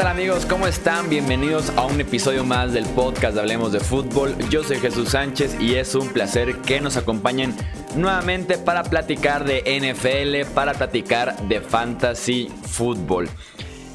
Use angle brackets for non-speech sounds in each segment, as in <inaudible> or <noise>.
tal amigos? ¿Cómo están? Bienvenidos a un episodio más del podcast de Hablemos de Fútbol. Yo soy Jesús Sánchez y es un placer que nos acompañen nuevamente para platicar de NFL, para platicar de fantasy fútbol.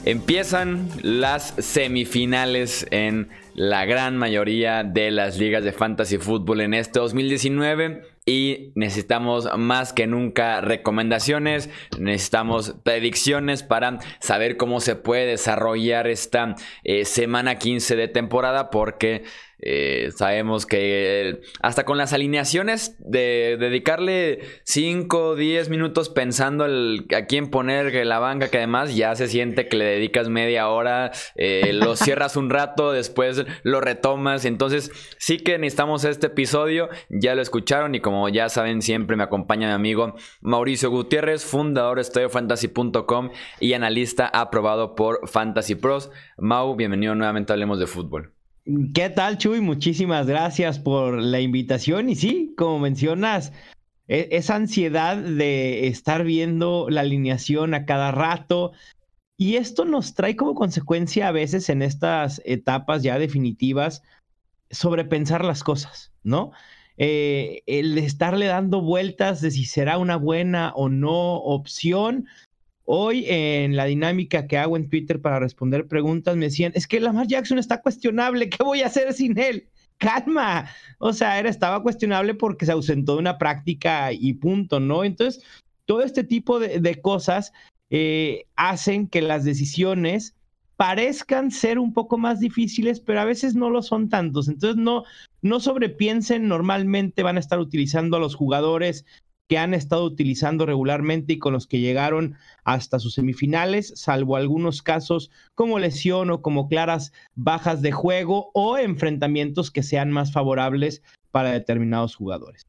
Empiezan las semifinales en la gran mayoría de las ligas de fantasy fútbol en este 2019 y necesitamos más que nunca recomendaciones, necesitamos predicciones para saber cómo se puede desarrollar esta eh, semana 15 de temporada porque eh, sabemos que hasta con las alineaciones de dedicarle 5 o 10 minutos pensando a quién poner la banca, que además ya se siente que le dedicas media hora, eh, lo <laughs> cierras un rato, después lo retomas. Entonces, sí que necesitamos este episodio. Ya lo escucharon y como ya saben, siempre me acompaña mi amigo Mauricio Gutiérrez, fundador de StudioFantasy.com y analista aprobado por Fantasy Pros. Mau, bienvenido nuevamente a Hablemos de Fútbol. ¿Qué tal, Chuy? Muchísimas gracias por la invitación. Y sí, como mencionas, e-, esa ansiedad de estar viendo la alineación a cada rato. Y esto nos trae como consecuencia a veces en estas etapas ya definitivas sobrepensar las cosas, ¿no? Eh, el estarle dando vueltas de si será una buena o no opción Hoy en la dinámica que hago en Twitter para responder preguntas me decían, es que Lamar Jackson está cuestionable, ¿qué voy a hacer sin él? Calma. O sea, era, estaba cuestionable porque se ausentó de una práctica y punto, ¿no? Entonces, todo este tipo de, cosas eh, hacen que las decisiones parezcan ser un poco más difíciles, pero a veces no lo son tantos. Entonces, no, no sobrepiensen, normalmente van a estar utilizando a los jugadores que han estado utilizando regularmente y con los que llegaron hasta sus semifinales, salvo algunos casos como lesión o como claras bajas de juego o enfrentamientos que sean más favorables para determinados jugadores.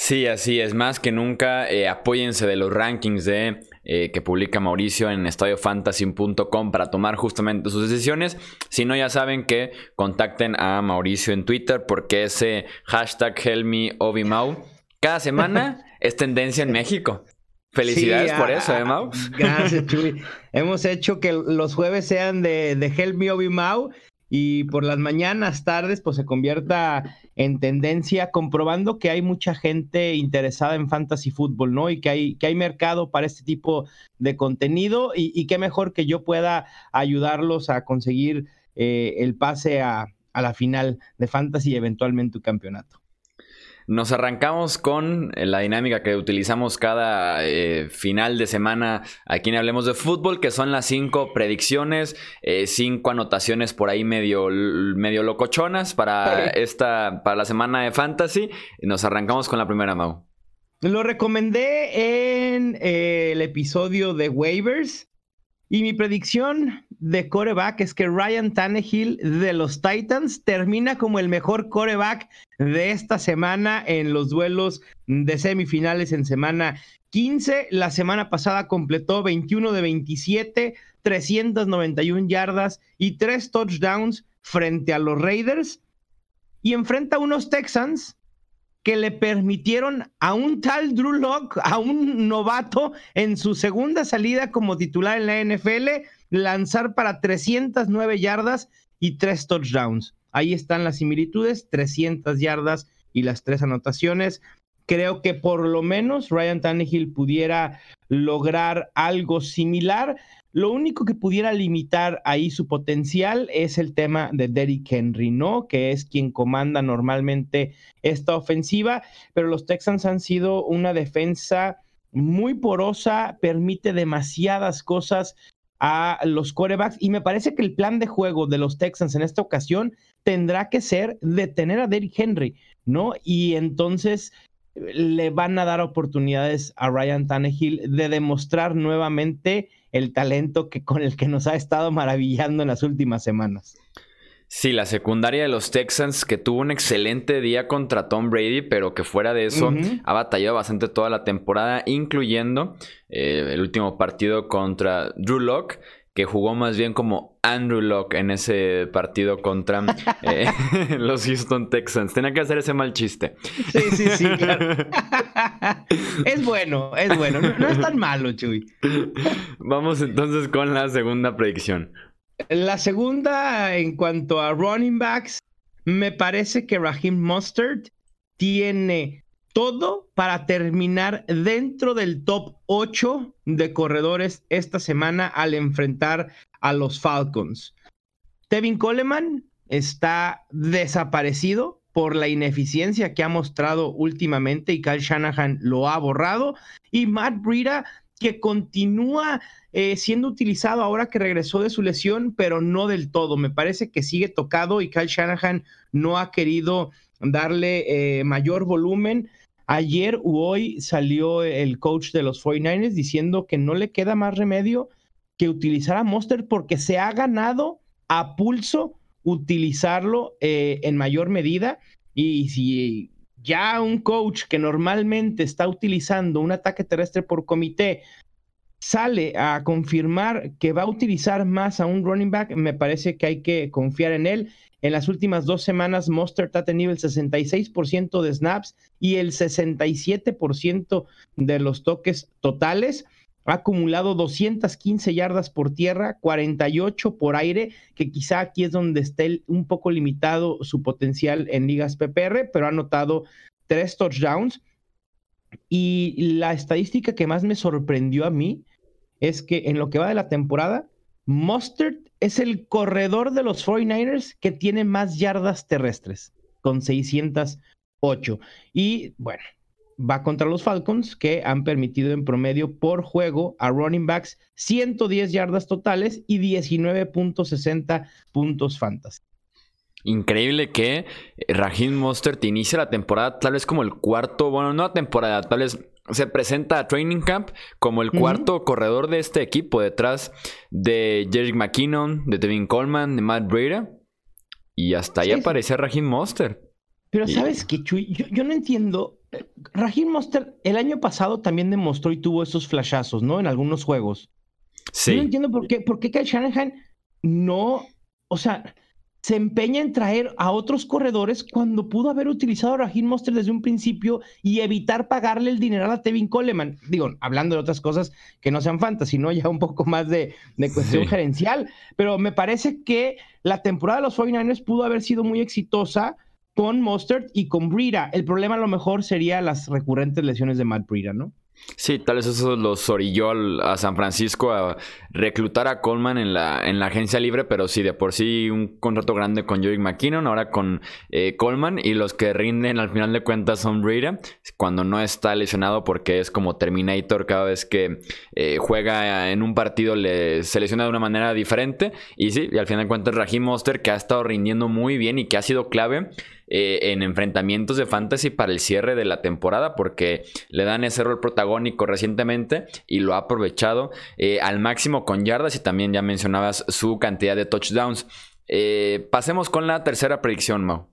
Sí, así es. Más que nunca, eh, apóyense de los rankings de, eh, que publica Mauricio en estadiofantasy.com para tomar justamente sus decisiones. Si no, ya saben que contacten a Mauricio en Twitter porque ese hashtag HelmiObimau cada semana <laughs> es tendencia en México. Felicidades por eso, ¿eh, Mau? Gracias, <laughs> Chuy. Hemos hecho que los jueves sean de, de Help Me Obi Mau y por las mañanas, tardes, pues se convierta en tendencia, comprobando que hay mucha gente interesada en fantasy fútbol, ¿no? Y que hay, que hay mercado para este tipo de contenido y, y qué mejor que yo pueda ayudarlos a conseguir eh, el pase a, a la final de fantasy y eventualmente un campeonato. Nos arrancamos con eh, la dinámica que utilizamos cada eh, final de semana aquí en Hablemos de Fútbol, que son las cinco predicciones, eh, cinco anotaciones por ahí medio, medio locochonas para, <laughs> esta, para la semana de Fantasy. Nos arrancamos con la primera, Mau. Lo recomendé en el episodio de Waivers. Y mi predicción de coreback es que Ryan Tannehill de los Titans termina como el mejor coreback de esta semana en los duelos de semifinales en semana 15. La semana pasada completó 21 de 27, 391 yardas y 3 touchdowns frente a los Raiders. Y enfrenta a unos Texans que le permitieron a un tal Drew Locke, a un novato, en su segunda salida como titular en la NFL, lanzar para 309 yardas y tres touchdowns. Ahí están las similitudes, 300 yardas y las tres anotaciones. Creo que por lo menos Ryan Tannehill pudiera lograr algo similar. Lo único que pudiera limitar ahí su potencial es el tema de Derrick Henry, ¿no? Que es quien comanda normalmente esta ofensiva, pero los Texans han sido una defensa muy porosa, permite demasiadas cosas a los corebacks y me parece que el plan de juego de los Texans en esta ocasión tendrá que ser detener a Derrick Henry, ¿no? Y entonces le van a dar oportunidades a Ryan Tannehill de demostrar nuevamente el talento que con el que nos ha estado maravillando en las últimas semanas. Sí, la secundaria de los Texans que tuvo un excelente día contra Tom Brady, pero que fuera de eso ha batallado bastante toda la temporada, incluyendo eh, el último partido contra Drew Locke, que jugó más bien como Andrew Locke en ese partido contra <laughs> eh, <laughs> los Houston Texans. Tenía que hacer ese mal chiste. Sí, sí, sí, claro. <laughs> es bueno, es bueno. No, es tan malo, Chuy. Vamos entonces con la segunda predicción. La segunda, en cuanto a running backs, me parece que Raheem Mustard tiene todo para terminar dentro del top 8 de corredores esta semana al enfrentar a los Falcons. Tevin Coleman está desaparecido por la ineficiencia que ha mostrado últimamente y Kyle Shanahan lo ha borrado. Y Matt Breida, que continúa eh, siendo utilizado ahora que regresó de su lesión, pero no del todo. Me parece que sigue tocado y Kyle Shanahan no ha querido darle eh, mayor volumen. Ayer u hoy salió el coach de los 49ers diciendo que no le queda más remedio que utilizar a Monster porque se ha ganado a pulso utilizarlo eh, en mayor medida. Y si ya un coach que normalmente está utilizando un ataque terrestre por comité sale a confirmar que va a utilizar más a un running back, me parece que hay que confiar en él. En las últimas dos semanas, Mostert ha tenido el 66% de snaps y el 67% de los toques totales. Ha acumulado 215 yardas por tierra, 48 por aire, que quizá aquí es donde esté un poco limitado su potencial en ligas PPR, pero ha anotado tres touchdowns. Y la estadística que más me sorprendió a mí es que en lo que va de la temporada, Mustard es el corredor de los 49ers que tiene más yardas terrestres, con 608. Y bueno, va contra los Falcons, que han permitido en promedio por juego a running backs 110 yardas totales y 19.60 puntos fantasy. Increíble que Raheem Mostert inicia la temporada tal vez como el cuarto, bueno, no la temporada, tal vez se presenta a Training Camp como el cuarto corredor de este equipo, detrás de Jerick McKinnon, de Devin Coleman, de Matt Breida. Y hasta ahí aparece Raheem Mostert. Pero ¿sabes qué, Chuy? Yo, no entiendo. Raheem Mostert el año pasado también demostró y tuvo esos flashazos, ¿no? En algunos juegos. Sí. Yo no entiendo por qué, por qué Kyle Shanahan no, o sea, se empeña en traer a otros corredores cuando pudo haber utilizado a Raheem Monster desde un principio y evitar pagarle el dinero a Tevin Coleman. Digo, hablando de otras cosas que no sean fantasy, ¿no? Ya un poco más de, cuestión gerencial. Pero me parece que la temporada de los 49ers pudo haber sido muy exitosa con Mustard y con Brita. El problema a lo mejor sería las recurrentes lesiones de Matt Brita, ¿no? Sí, tal vez eso los orilló a San Francisco a reclutar a Coleman en la, en la agencia libre, pero sí, de por sí un contrato grande con Joey McKinnon, ahora con eh, Coleman, y los que rinden al final de cuentas son Breda, cuando no está lesionado porque es como Terminator cada vez que eh, juega en un partido le se lesiona de una manera diferente, y sí, y al final de cuentas Raheem Monster que ha estado rindiendo muy bien y que ha sido clave eh, en enfrentamientos de fantasy para el cierre de la temporada porque le dan ese rol protagónico recientemente y lo ha aprovechado eh, al máximo con yardas y también ya mencionabas su cantidad de touchdowns. Eh, pasemos con la tercera predicción, Mau.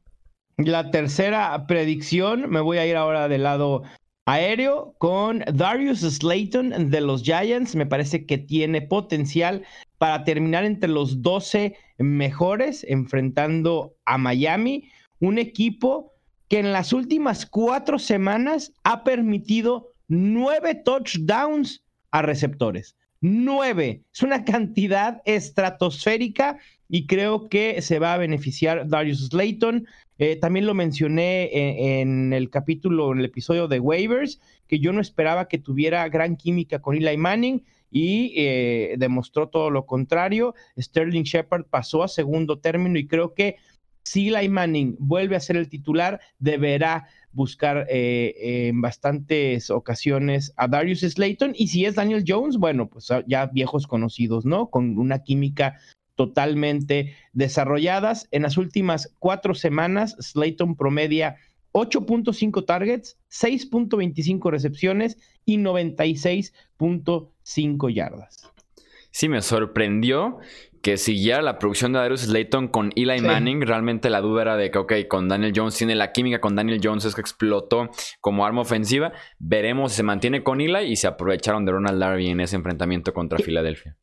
La tercera predicción, me voy a ir ahora del lado aéreo con Darius Slayton de los Giants. Me parece que tiene potencial para terminar entre los 12 mejores enfrentando a Miami un equipo que en las últimas cuatro semanas ha permitido nueve touchdowns a receptores. Nueve. Es una cantidad estratosférica y creo que se va a beneficiar Darius Slayton. Eh, también lo mencioné en, el capítulo, en el episodio de waivers, que yo no esperaba que tuviera gran química con Eli Manning y eh, demostró todo lo contrario. Sterling Shepard pasó a segundo término y creo que si Eli Manning vuelve a ser el titular, deberá buscar eh, en bastantes ocasiones a Darius Slayton. Y si es Daniel Jones, bueno, pues ya viejos conocidos, ¿no? Con una química totalmente desarrolladas. En las últimas cuatro semanas, Slayton promedia 8.5 targets, 6.25 recepciones y 96.5 yardas. Sí, me sorprendió que siguiera la producción de Darius Slayton con Eli Manning, realmente la duda era de que, ok, con Daniel Jones tiene la química, con Daniel Jones es que explotó como arma ofensiva. Veremos si se mantiene con Eli y se aprovecharon de Ronald Darby en ese enfrentamiento contra Filadelfia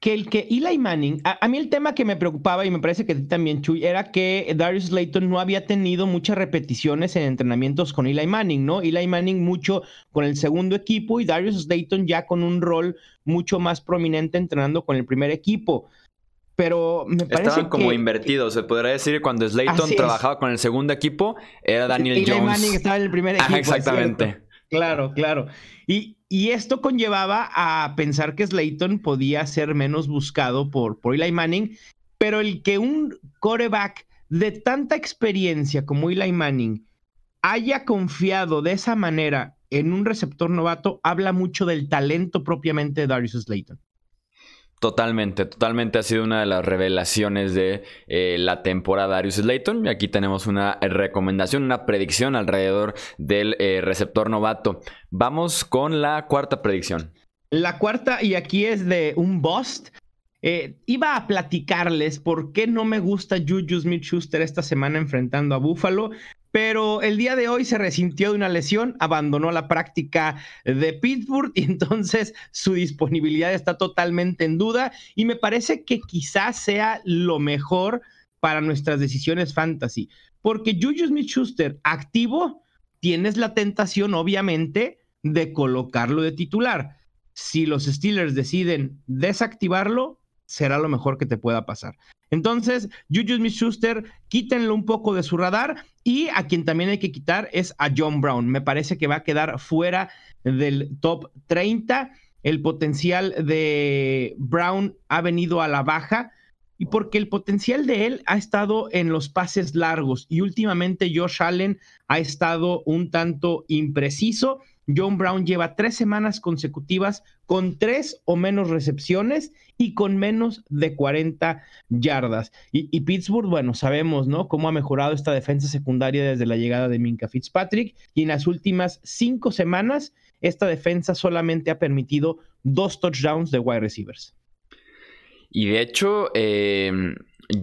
que el que Eli Manning, a, mí el tema que me preocupaba y me parece que también, Chuy, era que Darius Slayton no había tenido muchas repeticiones en entrenamientos con Eli Manning, ¿no? Eli Manning mucho con el segundo equipo y Darius Slayton ya con un rol mucho más prominente entrenando con el primer equipo pero me parece Estaban como invertidos, se podría decir cuando Slayton trabajaba con el segundo equipo, era Daniel Jones. Manning estaba en el primer equipo. exactamente. Claro, claro. Y, esto conllevaba a pensar que Slayton podía ser menos buscado por, por Eli Manning, pero el que un coreback de tanta experiencia como Eli Manning haya confiado de esa manera en un receptor novato habla mucho del talento propiamente de Darius Slayton. Totalmente, totalmente ha sido una de las revelaciones de eh, la temporada Darius Slayton. Y aquí tenemos una recomendación, una predicción alrededor del eh, receptor novato. Vamos con la cuarta predicción. La cuarta, y aquí es de un bust. Eh, iba a platicarles por qué no me gusta Juju Smith Schuster esta semana enfrentando a Buffalo pero el día de hoy se resintió de una lesión, abandonó la práctica de Pittsburgh <laughs> y entonces su disponibilidad está totalmente en duda y me parece que quizás sea lo mejor para nuestras decisiones fantasy, porque Juju Smith-Schuster activo, tienes la tentación obviamente de colocarlo de titular. Si los Steelers deciden desactivarlo, será lo mejor que te pueda pasar. Entonces, Juju Smith-Schuster, quítenlo un poco de su radar y a quien también hay que quitar es a John Brown. Me parece que va a quedar fuera del top 30. El potencial de Brown ha venido a la baja y porque el potencial de él ha estado en los pases largos y últimamente Josh Allen ha estado un tanto impreciso John Brown lleva tres semanas consecutivas con tres o menos recepciones y con menos de 40 yardas. Y, Pittsburgh, bueno, sabemos, ¿no? Cómo ha mejorado esta defensa secundaria desde la llegada de Minka Fitzpatrick. Y en las últimas cinco semanas, esta defensa solamente ha permitido dos touchdowns de wide receivers. Y de hecho, eh,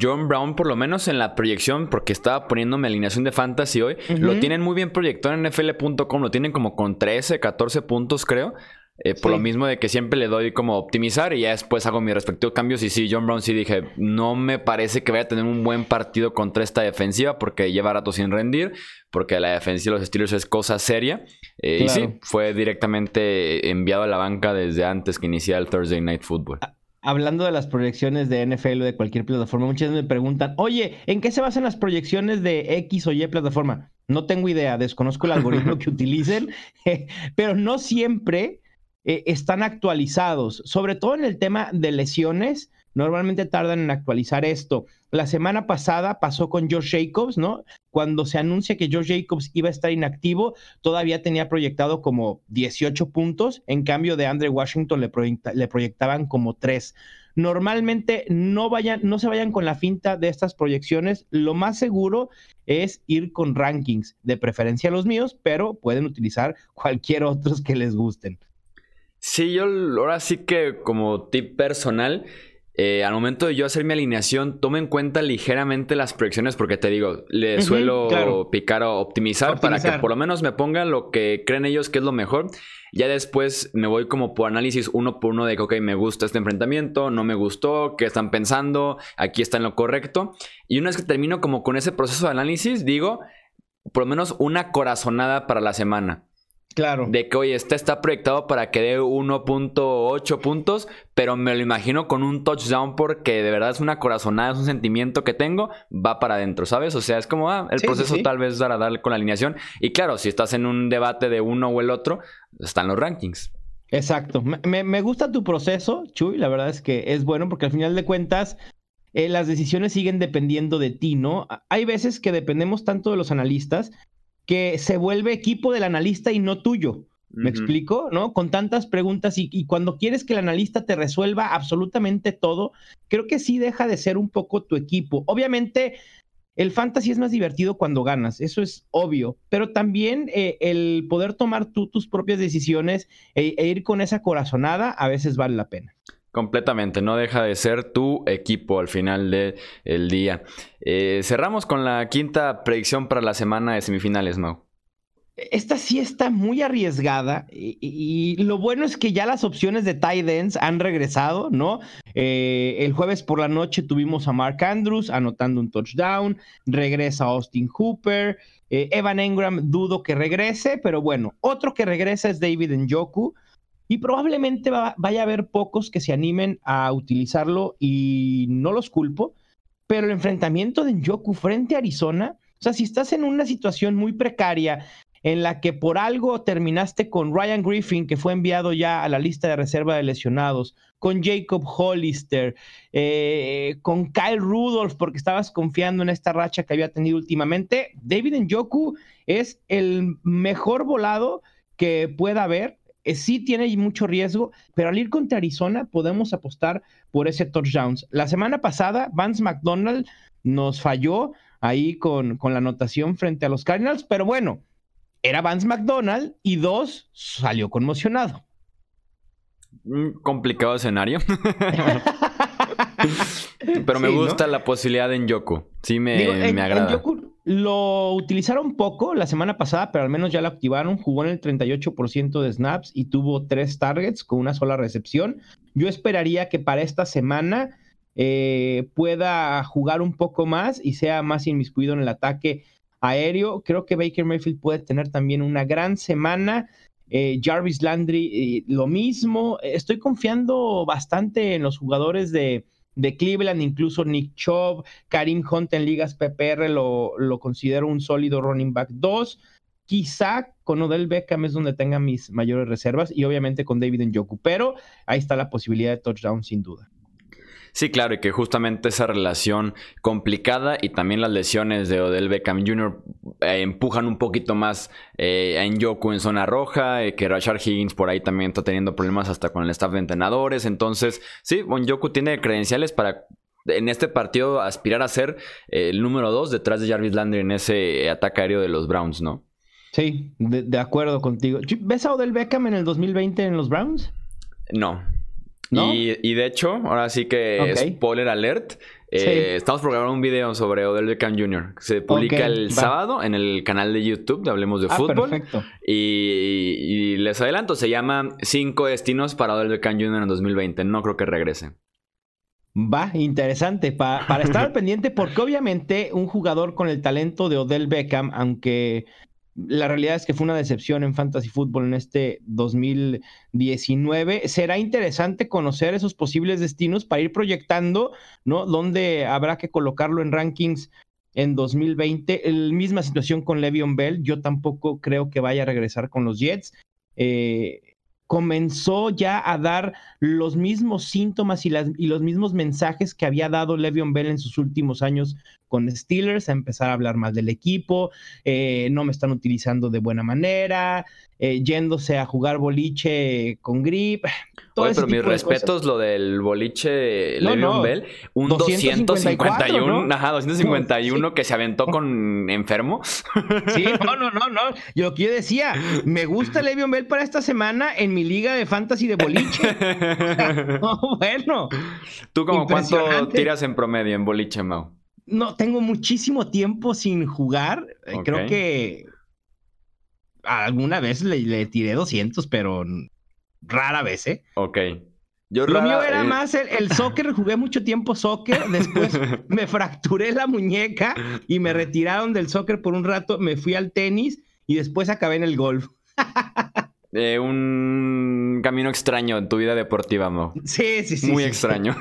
John Brown, por lo menos en la proyección, porque estaba poniéndome alineación de fantasy hoy, lo tienen muy bien proyectado en NFL.com, lo tienen como con 13, 14 puntos, creo. Eh, por lo mismo de que siempre le doy como optimizar y ya después hago mis respectivos cambios. Y sí, John Brown sí dije, no me parece que vaya a tener un buen partido contra esta defensiva porque lleva rato sin rendir, porque la defensiva de los Steelers es cosa seria. Eh, y sí, fue directamente enviado a la banca desde antes que iniciara el Thursday Night Football. Hablando de las proyecciones de NFL o de cualquier plataforma, muchas veces me preguntan, oye, ¿en qué se basan las proyecciones de X o Y plataforma? No tengo idea, desconozco el algoritmo <laughs> que utilicen, <laughs> pero no siempre eh, están actualizados, sobre todo en el tema de lesiones. Normalmente tardan en actualizar esto. La semana pasada pasó con Josh Jacobs, ¿no? Cuando se anuncia que Josh Jacobs iba a estar inactivo, todavía tenía proyectado como 18 puntos. En cambio, de Andre Washington le, proyectaban como 3. Normalmente no, vayan, no se vayan con la finta de estas proyecciones. Lo más seguro es ir con rankings, de preferencia los míos, pero pueden utilizar cualquier otros que les gusten. Sí, yo ahora sí que como tip personal, eh, al momento de yo hacer mi alineación, tome en cuenta ligeramente las proyecciones porque te digo, le suelo picar o optimizar, para que por lo menos me pongan lo que creen ellos que es lo mejor. Ya después me voy como por análisis uno por uno de que, ok, me gusta este enfrentamiento, no me gustó, qué están pensando, aquí está en lo correcto. Y una vez que termino como con ese proceso de análisis, digo, por lo menos una corazonada para la semana. Claro. De que, oye, este está proyectado para que dé 1.8 puntos, pero me lo imagino con un touchdown porque de verdad es una corazonada, es un sentimiento que tengo, va para adentro, ¿sabes? O sea, es como, ah, el proceso tal vez dará darle con la alineación. Y claro, si estás en un debate de uno o el otro, están los rankings. Exacto. Me, gusta tu proceso, Chuy. La verdad es que es bueno porque al final de cuentas eh, las decisiones siguen dependiendo de ti, ¿no? Hay veces que dependemos tanto de los analistas que se vuelve equipo del analista y no tuyo. ¿Me explico? ¿No? Con tantas preguntas y, cuando quieres que el analista te resuelva absolutamente todo, creo que sí deja de ser un poco tu equipo. Obviamente, el fantasy es más divertido cuando ganas, eso es obvio, pero también eh, el poder tomar tú tus propias decisiones e, e ir con esa corazonada a veces vale la pena. Completamente, no deja de ser tu equipo al final del día. Eh, cerramos con la quinta predicción para la semana de semifinales, Mau. Esta sí está muy arriesgada y, lo bueno es que ya las opciones de tight ends han regresado, ¿no? Eh, el jueves por la noche tuvimos a Mark Andrews anotando un touchdown, regresa Austin Hooper, eh, Evan Engram dudo que regrese, pero bueno, otro que regresa es David Njoku y probablemente vaya a haber pocos que se animen a utilizarlo y no los culpo, pero el enfrentamiento de Njoku frente a Arizona, o sea, si estás en una situación muy precaria en la que por algo terminaste con Ryan Griffin, que fue enviado ya a la lista de reserva de lesionados, con Jacob Hollister, eh, con Kyle Rudolph, porque estabas confiando en esta racha que había tenido últimamente, David Njoku es el mejor volado que pueda haber eh, sí tiene mucho riesgo, pero al ir contra Arizona podemos apostar por ese touchdowns. La semana pasada, Vance McDonald nos falló ahí con, con la anotación frente a los Cardinals, pero bueno, era Vance McDonald y dos, salió conmocionado. Un complicado escenario. <laughs> pero me gusta la posibilidad de Njoku. Sí me, me agrada. Lo utilizaron poco la semana pasada, pero al menos ya lo activaron. Jugó en el 38% de snaps y tuvo tres targets con una sola recepción. Yo esperaría que para esta semana eh, pueda jugar un poco más y sea más inmiscuido en el ataque aéreo. Creo que Baker Mayfield puede tener también una gran semana. Eh, Jarvis Landry, eh, lo mismo. Estoy confiando bastante en los jugadores de, de Cleveland, incluso Nick Chubb, Karim Hunt en ligas PPR lo, lo considero un sólido running back 2. Quizá con Odell Beckham es donde tenga mis mayores reservas y obviamente con David Njoku, pero ahí está la posibilidad de touchdown sin duda. Sí, claro, y que justamente esa relación complicada y también las lesiones de Odell Beckham Jr. Eh, empujan un poquito más eh, a Njoku en zona roja, eh, que Rashard Higgins por ahí también está teniendo problemas hasta con el staff de entrenadores. Entonces, sí, Njoku tiene credenciales para en este partido aspirar a ser el número dos detrás de Jarvis Landry en ese ataque aéreo de los Browns, ¿no? Sí, de, de acuerdo contigo. ¿Ves a Odell Beckham en el 2020 en los Browns? No, y, de hecho, ahora sí que spoiler alert. Eh, estamos programando un video sobre Odell Beckham Jr. Se publica el sábado en el canal de YouTube de Hablemos de ah, Fútbol. Perfecto. Y, les adelanto, se llama Cinco destinos para Odell Beckham Jr. en 2020. No creo que regrese. Va, interesante. para estar al <laughs> pendiente, porque obviamente un jugador con el talento de Odell Beckham, aunque la realidad es que fue una decepción en Fantasy Football en este 2019. Será interesante conocer esos posibles destinos para ir proyectando, ¿no? Dónde habrá que colocarlo en rankings en 2020. La misma situación con Le'Veon Bell. Yo tampoco creo que vaya a regresar con los Jets. Eh, comenzó ya a dar los mismos síntomas y, y, los mismos mensajes que había dado Le'Veon Bell en sus últimos años con Steelers, a empezar a hablar más del equipo, eh, no me están utilizando de buena manera, eh, yéndose a jugar boliche con grip. <sighs> Oye, pero mis respetos, lo del boliche no, Bell, un 251, ajá, 251 <laughs> que se aventó con enfermo. Sí, <laughs> no, no, no, no. Yo que decía, me gusta Le'Veon Bell para esta semana en mi liga de fantasy de boliche. <laughs> bueno. ¿Tú como cuánto tiras en promedio en boliche, Mau? No, tengo muchísimo tiempo sin jugar. Eh, creo que alguna vez le, tiré 200, pero rara vez, ¿eh? Ok. Yo Lo mío era eh, más el, soccer, jugué mucho tiempo soccer, después <laughs> me fracturé la muñeca y me retiraron del soccer por un rato, me fui al tenis y después acabé en el golf. <laughs> Eh, un camino extraño en tu vida deportiva, ¿no? Sí, sí, sí. Muy extraño.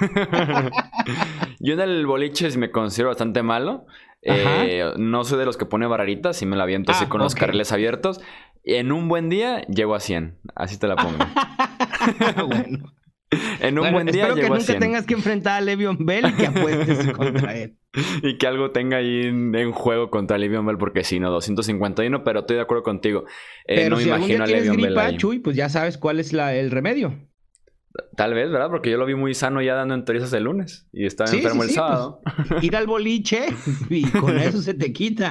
<laughs> Yo en el boliche me considero bastante malo. Eh, no soy de los que pone barreritas y me la aviento así ah, con los carriles abiertos. En un buen día llego a 100. Así te la pongo. <laughs> bueno. En un buen día espero que nunca tengas que enfrentar a Le'Veon Bell y que apuestes <laughs> contra él. Y que algo tenga ahí en, juego contra Le'Veon Bell, porque si no, 251, pero estoy de acuerdo contigo. Eh, pero no si imagino algún día tienes gripa, Chuy, pues ya sabes cuál es la, el remedio. Tal vez, ¿verdad? Porque yo lo vi muy sano ya dando entrevistas el lunes y estaba enfermo el sábado. Pues, ir al boliche <laughs> y con eso se te quita.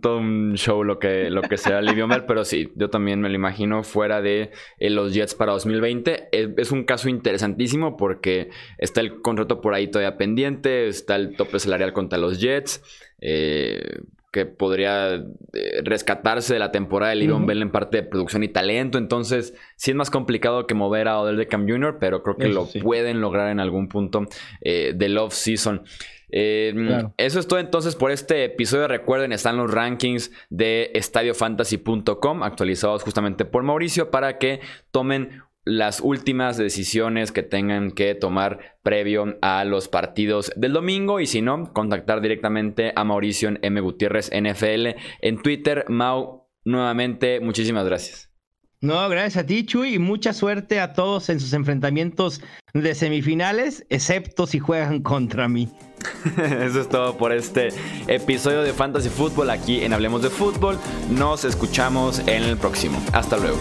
Todo un show lo que, lo que sea Livio Mel, pero sí, yo también me lo imagino fuera de eh, los Jets para 2020. Es, un caso interesantísimo porque está el contrato por ahí todavía pendiente, está el tope salarial contra los Jets. Eh, que podría eh, rescatarse de la temporada de Livion Bell en parte de producción y talento. Entonces, sí es más complicado que mover a Odell Beckham Jr., pero creo que lo pueden lograr en algún punto eh, del off-season. Eh, eso es todo entonces por este episodio. Recuerden, están los rankings de estadiofantasy.com actualizados justamente por Mauricio para que tomen las últimas decisiones que tengan que tomar previo a los partidos del domingo y si no, contactar directamente a Mauricio en M. Gutiérrez NFL en Twitter. Mau, nuevamente, muchísimas gracias. No, gracias a ti, Chuy, y mucha suerte a todos en sus enfrentamientos de semifinales, excepto si juegan <laughs> contra mí. <laughs> Eso es todo por este episodio de Fantasy Football aquí en Hablemos de Fútbol. Nos escuchamos en el próximo. Hasta luego.